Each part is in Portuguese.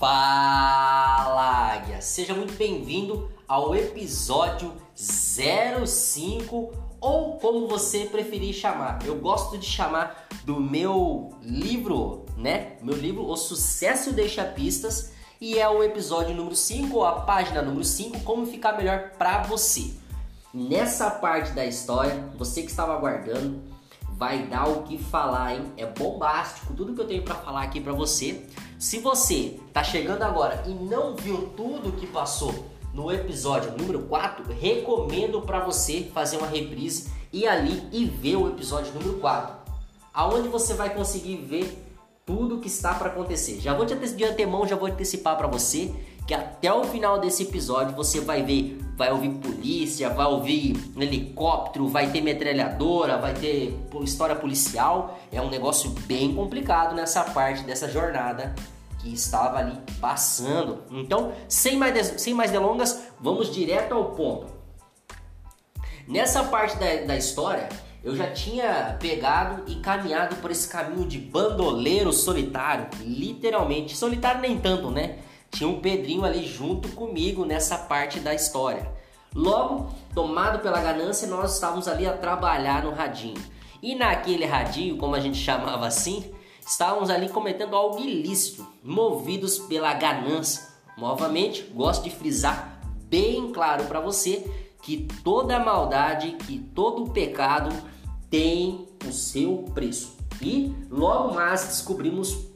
Fala Águia! Seja muito bem-vindo ao episódio 05 ou como você preferir chamar. Eu gosto de chamar do meu livro, né? Meu livro O Sucesso Deixa Pistas e é o episódio número 5, a página número 5, como ficar melhor para você. Nessa parte da história, você que estava aguardando, vai dar o que falar, hein? É bombástico tudo que eu tenho para falar aqui para você. Se você tá chegando agora e não viu tudo que passou no episódio número 4, recomendo para você fazer uma reprise e ali e ver o episódio número 4, aonde você vai conseguir ver tudo que está para acontecer. Já vou te de antemão, já vou antecipar para você que até o final desse episódio você vai ver, vai ouvir polícia, vai ouvir helicóptero, vai ter metralhadora, vai ter história policial. É um negócio bem complicado nessa parte dessa jornada que estava ali passando. Então, sem mais, sem mais delongas, vamos direto ao ponto. Nessa parte da, da história, eu já tinha pegado e caminhado por esse caminho de bandoleiro solitário, literalmente. Solitário nem tanto, né? Tinha um Pedrinho ali junto comigo nessa parte da história. Logo, tomado pela ganância, nós estávamos ali a trabalhar no radinho. E naquele radinho, como a gente chamava assim, estávamos ali cometendo algo ilícito, movidos pela ganância. Novamente, gosto de frisar bem claro para você que toda maldade, que todo pecado tem o seu preço. E logo mais descobrimos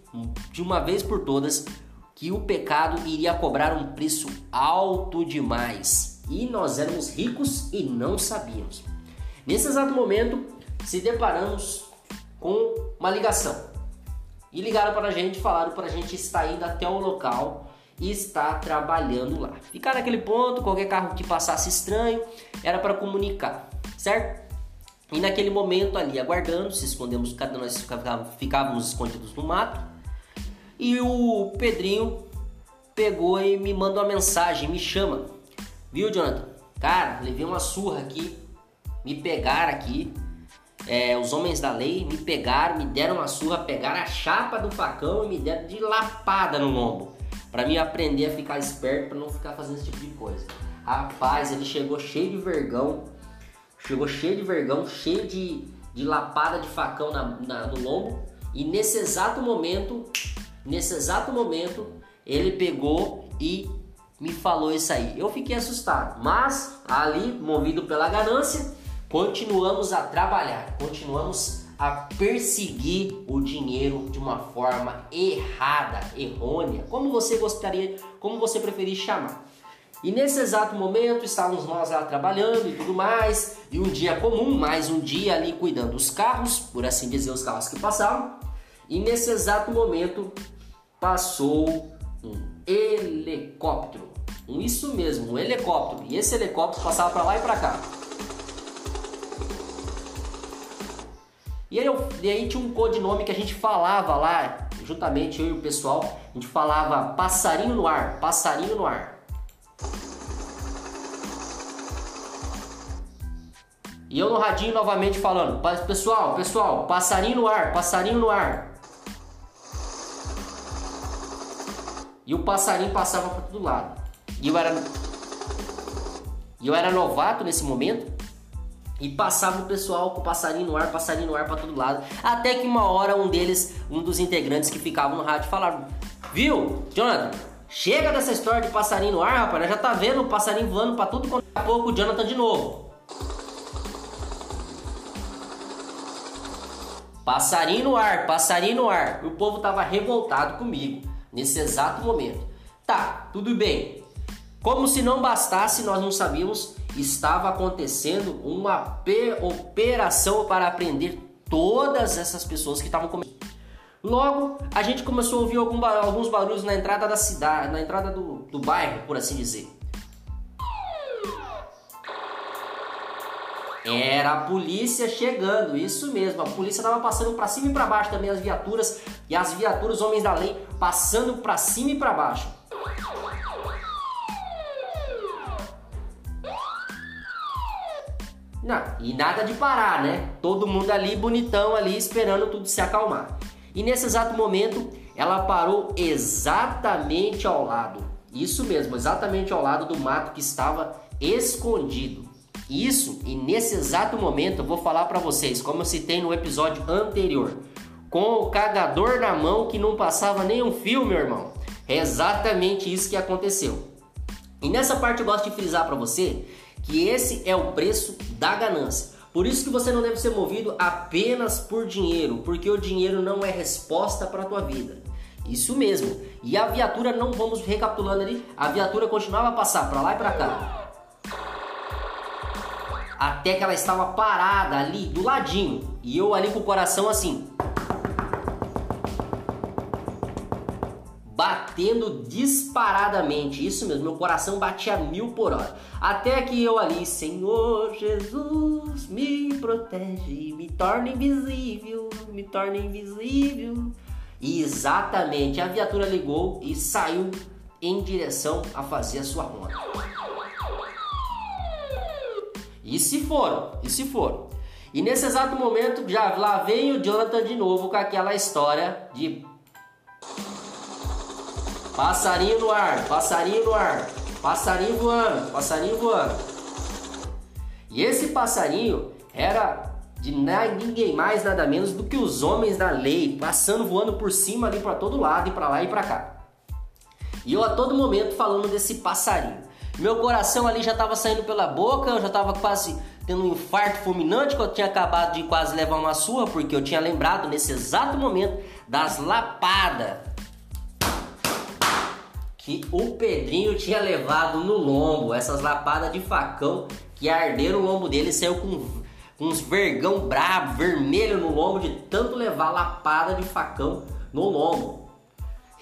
de uma vez por todas que o pecado iria cobrar um preço alto demais e nós éramos ricos e não sabíamos. Nesse exato momento, se deparamos com uma ligação e ligaram para a gente, falaram para a gente estar indo até o local e estar trabalhando lá. Ficar naquele ponto, qualquer carro que passasse estranho era para comunicar, certo? E naquele momento ali, aguardando, se escondemos, cada nós ficávamos escondidos no mato e o Pedrinho pegou e me manda uma mensagem, me chama. Viu, Jonathan? Cara, levei uma surra aqui, me pegaram aqui. É, os homens da lei me pegaram, me deram uma surra, pegaram a chapa do facão e me deram de lapada no lombo. para mim aprender a ficar esperto, para não ficar fazendo esse tipo de coisa. Rapaz, ele chegou cheio de vergão, chegou cheio de vergão, cheio de, de lapada de facão na, na, no lombo. E nesse exato momento, Nesse exato momento, ele pegou e me falou isso aí. Eu fiquei assustado, mas ali, movido pela ganância, continuamos a trabalhar, continuamos a perseguir o dinheiro de uma forma errada, errônea, como você gostaria, como você preferir chamar. E nesse exato momento estávamos nós lá trabalhando e tudo mais, e um dia comum, mais um dia ali cuidando dos carros, por assim dizer, os carros que passavam. E nesse exato momento passou um helicóptero. Um isso mesmo, um helicóptero. E esse helicóptero passava para lá e para cá. E aí, eu, e aí tinha um codinome que a gente falava lá, juntamente eu e o pessoal, a gente falava passarinho no ar, passarinho no ar. E eu no radinho novamente falando, pessoal, pessoal, passarinho no ar, passarinho no ar. E o passarinho passava para todo lado. E eu era eu era novato nesse momento e passava o pessoal com o passarinho no ar, passarinho no ar para todo lado. Até que uma hora um deles, um dos integrantes que ficavam no rádio falaram: "Viu, Jonathan? Chega dessa história de passarinho no ar, rapaz. Já tá vendo o passarinho voando para tudo quanto é pouco o Jonathan de novo." Passarinho no ar, passarinho no ar. O povo tava revoltado comigo nesse exato momento. Tá, tudo bem. Como se não bastasse, nós não sabíamos, estava acontecendo uma operação para aprender todas essas pessoas que estavam comendo. Logo, a gente começou a ouvir alguns barulhos na entrada da cidade, na entrada do, do bairro, por assim dizer. Era a polícia chegando, isso mesmo. A polícia estava passando para cima e para baixo também as viaturas e as viaturas homens da lei passando para cima e para baixo. Não, e nada de parar, né? Todo mundo ali bonitão ali esperando tudo se acalmar. E nesse exato momento ela parou exatamente ao lado. Isso mesmo, exatamente ao lado do mato que estava escondido. Isso, e nesse exato momento eu vou falar para vocês, como eu citei no episódio anterior, com o cagador na mão que não passava nenhum fio, meu irmão. É exatamente isso que aconteceu. E nessa parte eu gosto de frisar para você que esse é o preço da ganância. Por isso que você não deve ser movido apenas por dinheiro, porque o dinheiro não é resposta para a tua vida. Isso mesmo. E a viatura, não vamos recapitulando ali, a viatura continuava a passar para lá e para cá. Até que ela estava parada ali do ladinho. E eu ali com o coração assim. batendo disparadamente. Isso mesmo, meu coração batia mil por hora. Até que eu ali, Senhor Jesus, me protege, me torna invisível, me torna invisível. E exatamente, a viatura ligou e saiu em direção a fazer a sua ronda. E se foram, e se foram. E nesse exato momento, já lá vem o Jonathan de novo com aquela história de passarinho no ar, passarinho no ar, passarinho voando, passarinho voando. E esse passarinho era de ninguém mais, nada menos do que os homens da lei, passando, voando por cima ali para todo lado e para lá e para cá. E eu a todo momento falando desse passarinho. Meu coração ali já estava saindo pela boca, eu já estava quase tendo um infarto fulminante que eu tinha acabado de quase levar uma surra, porque eu tinha lembrado nesse exato momento das lapadas que o Pedrinho tinha levado no lombo, essas lapadas de facão que arderam o lombo dele, saiu com uns vergão brabo, vermelho no lombo de tanto levar lapada de facão no lombo.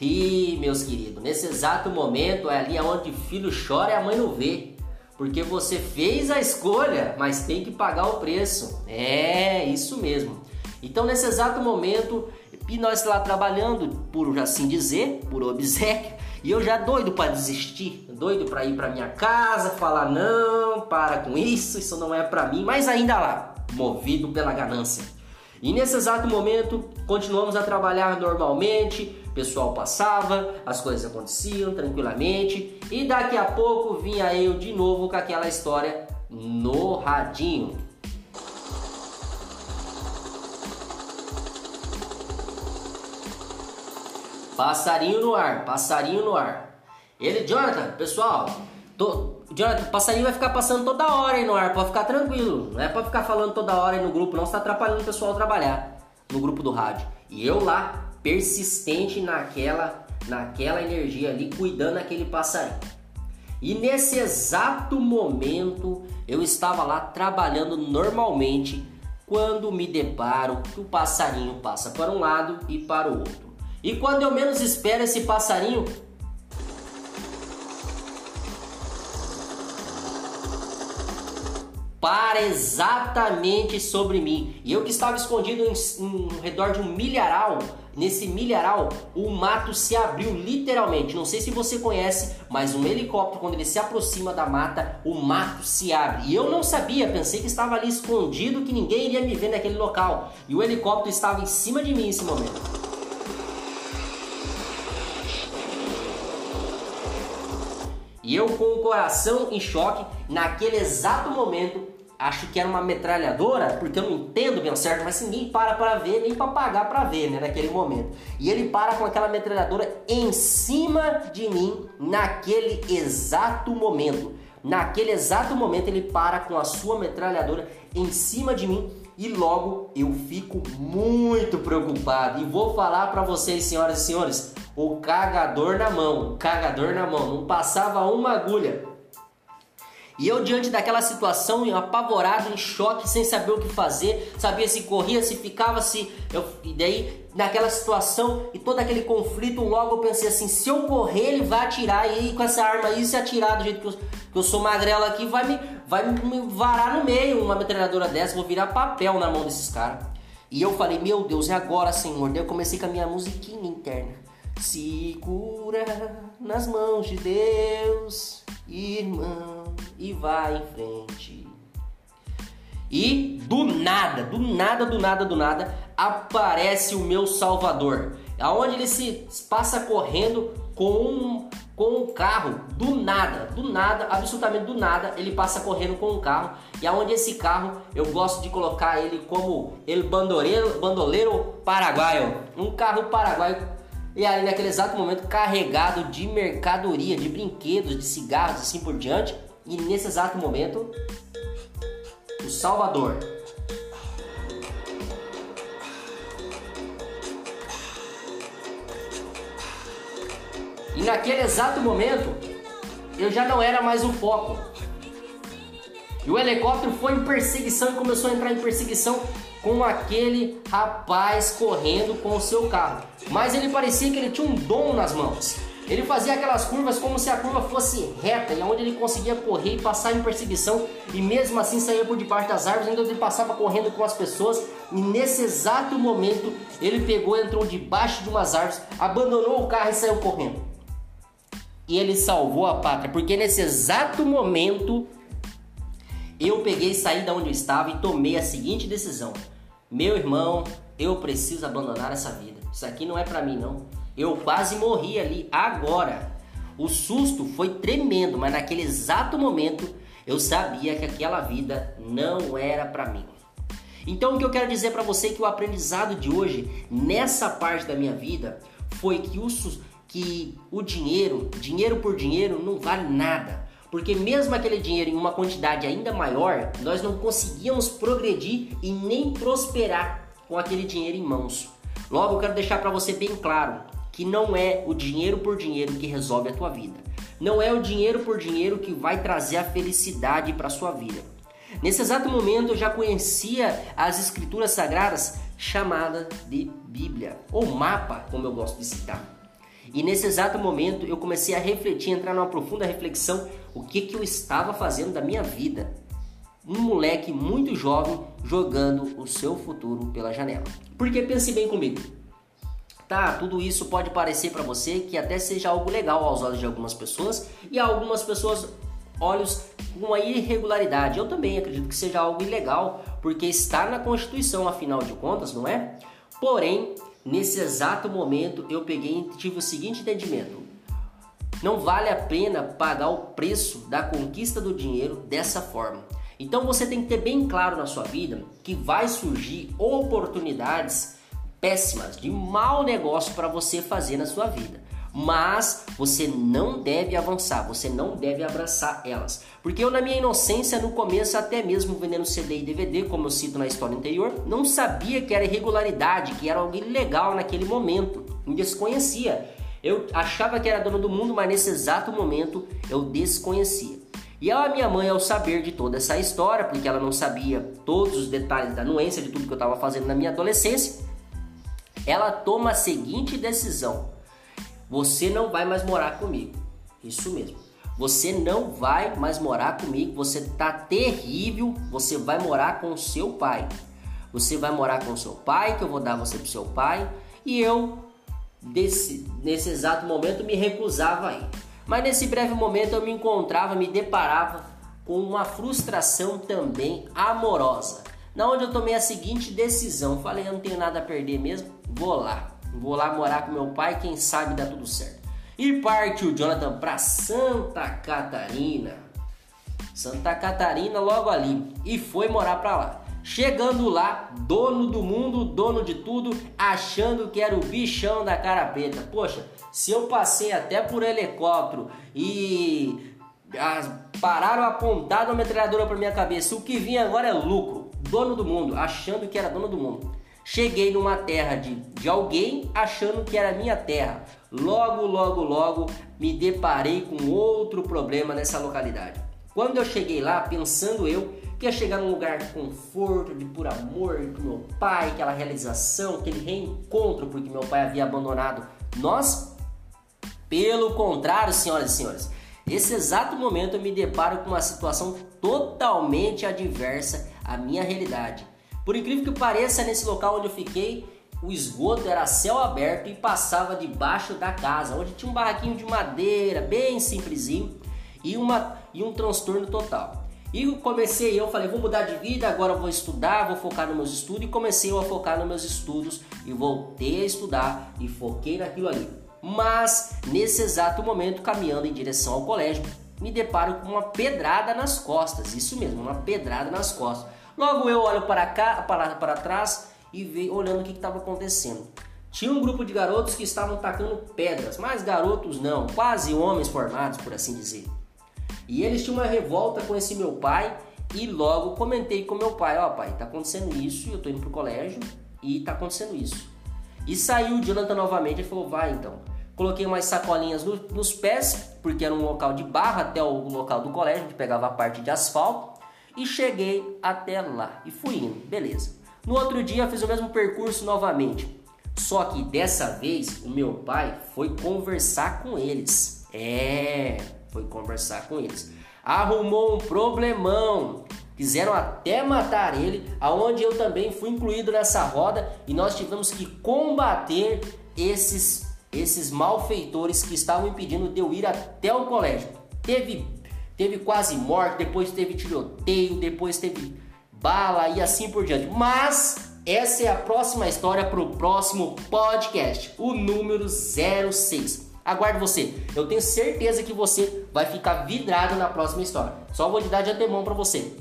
E meus queridos, nesse exato momento é ali onde filho chora e a mãe não vê. Porque você fez a escolha, mas tem que pagar o preço. É, isso mesmo. Então nesse exato momento, e nós lá trabalhando, por assim dizer, por obsequio, e eu já doido para desistir, doido para ir para minha casa, falar não, para com isso, isso não é para mim, mas ainda lá, movido pela ganância. E nesse exato momento, continuamos a trabalhar normalmente, o pessoal passava, as coisas aconteciam tranquilamente, e daqui a pouco vinha eu de novo com aquela história no radinho. Passarinho no ar, passarinho no ar. Ele, Jonathan, pessoal, tô, Jonathan, passarinho vai ficar passando toda hora aí no ar, pode ficar tranquilo. Não é pra ficar falando toda hora aí no grupo, não, você tá atrapalhando o pessoal trabalhar no grupo do rádio. E eu lá, persistente naquela, naquela energia ali, cuidando daquele passarinho. E nesse exato momento, eu estava lá trabalhando normalmente quando me deparo que o passarinho passa para um lado e para o outro. E quando eu menos espero esse passarinho, para exatamente sobre mim. E eu que estava escondido em, em, redor de um milharal, nesse milharal o mato se abriu literalmente. Não sei se você conhece, mas um helicóptero quando ele se aproxima da mata, o mato se abre. E eu não sabia, pensei que estava ali escondido, que ninguém iria me ver naquele local. E o helicóptero estava em cima de mim nesse momento. E eu com o coração em choque, naquele exato momento, acho que era uma metralhadora, porque eu não entendo bem certo, mas ninguém para para ver, nem para pagar para ver, né, naquele momento. E ele para com aquela metralhadora em cima de mim, naquele exato momento. Naquele exato momento ele para com a sua metralhadora em cima de mim e logo eu fico muito preocupado e vou falar para vocês, senhoras e senhores, o cagador na mão, o cagador na mão, não passava uma agulha. E eu diante daquela situação, apavorado, em choque, sem saber o que fazer, sabia se corria, se ficava, se eu e daí naquela situação e todo aquele conflito, logo eu pensei assim, se eu correr, ele vai atirar e aí, com essa arma aí se atirar do jeito que eu, que eu sou magrela aqui, vai me vai me varar no meio uma metralhadora dessa, vou virar papel na mão desses caras. E eu falei, meu Deus, e agora, Senhor? Daí eu comecei com a minha musiquinha interna. Segura nas mãos de Deus, irmão, e vai em frente. E do nada, do nada, do nada, do nada, aparece o meu Salvador. aonde ele se passa correndo com um, com um carro do nada, do nada, absolutamente do nada, ele passa correndo com um carro e aonde esse carro eu gosto de colocar ele como ele bandoleiro, bandoleiro paraguaio, um carro paraguaio e aí naquele exato momento carregado de mercadoria, de brinquedos, de cigarros, assim por diante, e nesse exato momento o Salvador. E naquele exato momento, eu já não era mais o foco. E o helicóptero foi em perseguição e começou a entrar em perseguição com aquele rapaz correndo com o seu carro. Mas ele parecia que ele tinha um dom nas mãos. Ele fazia aquelas curvas como se a curva fosse reta e onde ele conseguia correr e passar em perseguição e mesmo assim saía por debaixo das árvores, ainda ele passava correndo com as pessoas e nesse exato momento ele pegou, entrou debaixo de umas árvores, abandonou o carro e saiu correndo e ele salvou a pátria, porque nesse exato momento eu peguei, saí da onde eu estava e tomei a seguinte decisão: meu irmão, eu preciso abandonar essa vida. Isso aqui não é para mim não. Eu quase morri ali agora. O susto foi tremendo, mas naquele exato momento eu sabia que aquela vida não era para mim. Então o que eu quero dizer para você é que o aprendizado de hoje nessa parte da minha vida foi que o que o dinheiro, dinheiro por dinheiro, não vale nada. Porque mesmo aquele dinheiro em uma quantidade ainda maior, nós não conseguíamos progredir e nem prosperar com aquele dinheiro em mãos. Logo, eu quero deixar para você bem claro que não é o dinheiro por dinheiro que resolve a tua vida. Não é o dinheiro por dinheiro que vai trazer a felicidade para sua vida. Nesse exato momento eu já conhecia as escrituras sagradas chamada de Bíblia, ou mapa, como eu gosto de citar. E nesse exato momento eu comecei a refletir, entrar numa profunda reflexão, o que, que eu estava fazendo da minha vida. Um moleque muito jovem jogando o seu futuro pela janela. Porque pense bem comigo. Tá, tudo isso pode parecer para você que até seja algo legal aos olhos de algumas pessoas e algumas pessoas olhos com uma irregularidade. Eu também acredito que seja algo ilegal, porque está na Constituição, afinal de contas, não é? Porém, Nesse exato momento eu peguei e tive o seguinte entendimento: não vale a pena pagar o preço da conquista do dinheiro dessa forma. Então você tem que ter bem claro na sua vida que vai surgir oportunidades péssimas de mau negócio para você fazer na sua vida mas você não deve avançar, você não deve abraçar elas. Porque eu, na minha inocência, no começo, até mesmo vendendo CD e DVD, como eu cito na história anterior, não sabia que era irregularidade, que era algo ilegal naquele momento, me desconhecia. Eu achava que era dono do mundo, mas nesse exato momento eu desconhecia. E a minha mãe, ao saber de toda essa história, porque ela não sabia todos os detalhes da anuência de tudo que eu estava fazendo na minha adolescência, ela toma a seguinte decisão: você não vai mais morar comigo. Isso mesmo. Você não vai mais morar comigo. Você tá terrível. Você vai morar com seu pai. Você vai morar com seu pai, que eu vou dar você pro seu pai. E eu, desse, nesse exato momento, me recusava aí. Mas nesse breve momento eu me encontrava, me deparava com uma frustração também amorosa. Na onde eu tomei a seguinte decisão, falei, eu não tenho nada a perder mesmo, vou lá. Vou lá morar com meu pai, quem sabe dá tudo certo. E parte o Jonathan para Santa Catarina. Santa Catarina logo ali e foi morar para lá. Chegando lá, dono do mundo, dono de tudo, achando que era o bichão da cara preta. Poxa, se eu passei até por helicóptero e pararam apontado a metralhadora para minha cabeça, o que vinha agora é lucro. Dono do mundo, achando que era dono do mundo. Cheguei numa terra de, de alguém achando que era minha terra. Logo, logo, logo me deparei com outro problema nessa localidade. Quando eu cheguei lá, pensando eu que ia chegar num lugar de conforto, de puro amor com meu pai, aquela realização, aquele reencontro, porque meu pai havia abandonado nós. Pelo contrário, senhoras e senhores, nesse exato momento eu me deparo com uma situação totalmente adversa à minha realidade. Por incrível que pareça, nesse local onde eu fiquei, o esgoto era céu aberto e passava debaixo da casa, onde tinha um barraquinho de madeira, bem simplesinho, e, uma, e um transtorno total. E comecei, eu falei, vou mudar de vida, agora vou estudar, vou focar nos meus estudos. E comecei a focar nos meus estudos e voltei a estudar e foquei naquilo ali. Mas nesse exato momento, caminhando em direção ao colégio, me deparo com uma pedrada nas costas. Isso mesmo, uma pedrada nas costas. Logo eu olho para cá, para, para trás e vejo olhando o que estava acontecendo. Tinha um grupo de garotos que estavam tacando pedras, mas garotos não, quase homens formados, por assim dizer. E eles tinham uma revolta com esse meu pai e logo comentei com meu pai, ó oh, pai, tá acontecendo isso, eu tô indo pro colégio e tá acontecendo isso. E saiu o Jonathan novamente e falou, vai então. Coloquei umas sacolinhas no, nos pés, porque era um local de barra até o local do colégio, onde pegava a parte de asfalto. E cheguei até lá e fui indo, beleza. No outro dia fiz o mesmo percurso novamente. Só que dessa vez o meu pai foi conversar com eles. É, foi conversar com eles. Arrumou um problemão. Quiseram até matar ele, aonde eu também fui incluído nessa roda e nós tivemos que combater esses esses malfeitores que estavam impedindo de eu ir até o colégio. Teve teve quase morte, depois teve tiroteio, depois teve bala e assim por diante. Mas essa é a próxima história para o próximo podcast, o número 06. Aguardo você. Eu tenho certeza que você vai ficar vidrado na próxima história. Só vou te dar de antemão para você.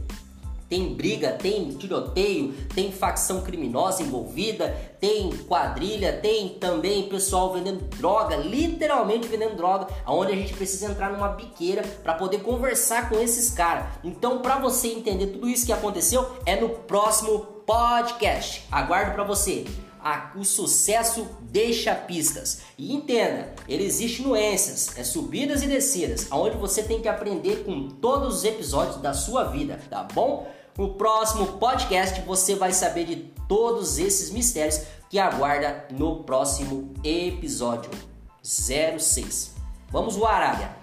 Tem briga, tem tiroteio, tem facção criminosa envolvida, tem quadrilha, tem também pessoal vendendo droga, literalmente vendendo droga, aonde a gente precisa entrar numa biqueira para poder conversar com esses caras. Então, para você entender tudo isso que aconteceu, é no próximo podcast. Aguardo para você a, o sucesso deixa pistas. E entenda, ele existe nuances, é subidas e descidas, aonde você tem que aprender com todos os episódios da sua vida, tá bom? No próximo podcast você vai saber de todos esses mistérios que aguarda no próximo episódio 06. Vamos Arábia!